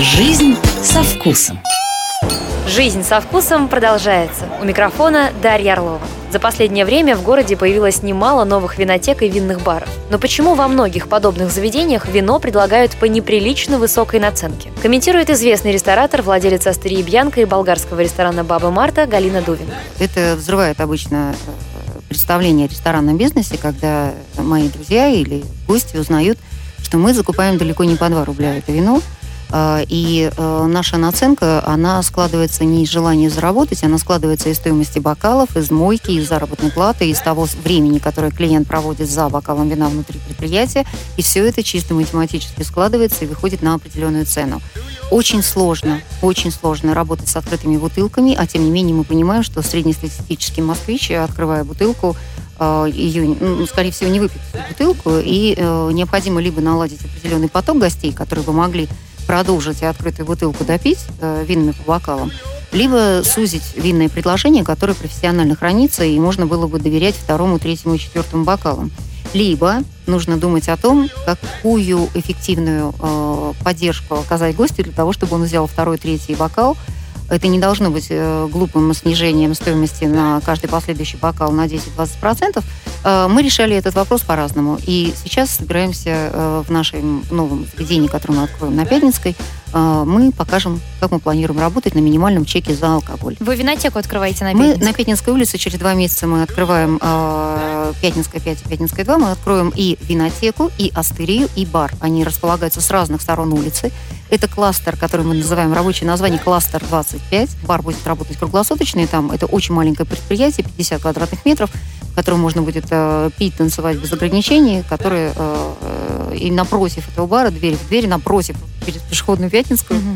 Жизнь со вкусом. Жизнь со вкусом продолжается. У микрофона Дарья Орлова. За последнее время в городе появилось немало новых винотек и винных баров. Но почему во многих подобных заведениях вино предлагают по неприлично высокой наценке? Комментирует известный ресторатор, владелец Астерии Бьянка и болгарского ресторана «Баба Марта» Галина Дувин. Это взрывает обычно э, представление о ресторанном бизнесе, когда мои друзья или гости узнают, что мы закупаем далеко не по 2 рубля это вино, и э, наша наценка, она складывается не из желания заработать, она складывается из стоимости бокалов, из мойки, из заработной платы, из того времени, которое клиент проводит за бокалом вина внутри предприятия. И все это чисто математически складывается и выходит на определенную цену. Очень сложно, очень сложно работать с открытыми бутылками, а тем не менее мы понимаем, что среднестатистический москвич, открывая бутылку, э, ее, ну, скорее всего, не выпьет бутылку, и э, необходимо либо наладить определенный поток гостей, которые бы могли продолжить и открытую бутылку допить э, винными по бокалам, либо сузить винное предложение, которое профессионально хранится, и можно было бы доверять второму, третьему и четвертому бокалам. Либо нужно думать о том, какую эффективную э, поддержку оказать гостю для того, чтобы он взял второй, третий бокал, это не должно быть э, глупым снижением стоимости на каждый последующий бокал на 10-20%. Э, мы решали этот вопрос по-разному. И сейчас собираемся э, в нашем новом заведении, которое мы откроем на Пятницкой, мы покажем, как мы планируем работать на минимальном чеке за алкоголь. Вы винотеку открываете на Пятницкой? Мы на Пятницкой улице через два месяца мы открываем Пятницкая 5 и Пятницкая 2. Мы откроем и винотеку, и астерию, и бар. Они располагаются с разных сторон улицы. Это кластер, который мы называем рабочее название кластер 25. Бар будет работать круглосуточно, и там это очень маленькое предприятие, 50 квадратных метров, в котором можно будет э, пить, танцевать без ограничений, которые э, э и напротив этого бара, дверь в дверь, напротив перед пешеходную Пятницкую, угу.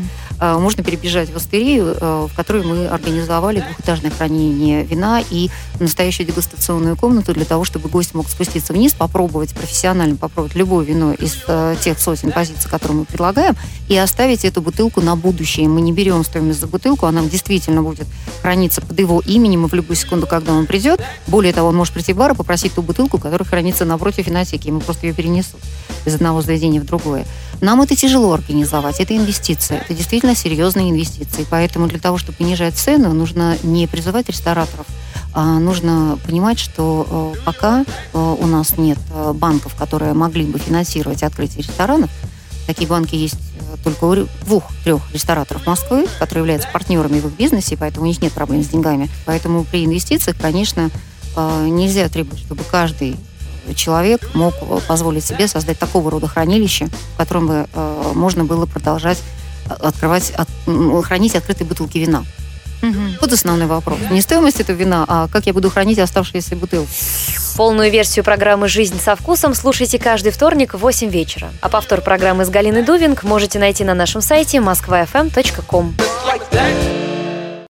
Э, можно перебежать в астерию, э, в которой мы организовали двухэтажное хранение вина и настоящую дегустационную комнату для того, чтобы гость мог спуститься вниз, попробовать профессионально попробовать любое вино из э, тех сотен позиций, которые мы предлагаем, и оставить эту бутылку на будущее. Мы не берем стоимость за бутылку, она действительно будет храниться под его именем, и в любую секунду, когда он придет, более того, он может прийти в бар и попросить ту бутылку, которая хранится напротив винотеки, ему просто ее перенесут из одного заведения в другое. Нам это тяжело организовать, это инвестиция, это действительно серьезные инвестиции, поэтому для того, чтобы понижать цену, нужно не призывать рестораторов, а нужно понимать, что э, пока э, у нас нет э, банков, которые могли бы финансировать открытие ресторанов, такие банки есть только у двух-трех рестораторов Москвы, которые являются партнерами в их бизнесе, поэтому у них нет проблем с деньгами. Поэтому при инвестициях, конечно, нельзя требовать, чтобы каждый человек мог позволить себе создать такого рода хранилище, в котором бы можно было продолжать открывать, от, хранить открытые бутылки вина. Угу. Вот основной вопрос. Не стоимость этого вина, а как я буду хранить оставшиеся бутылки. Полную версию программы «Жизнь со вкусом» слушайте каждый вторник в 8 вечера. А повтор программы с Галиной Дувинг можете найти на нашем сайте moskvafm.com. Like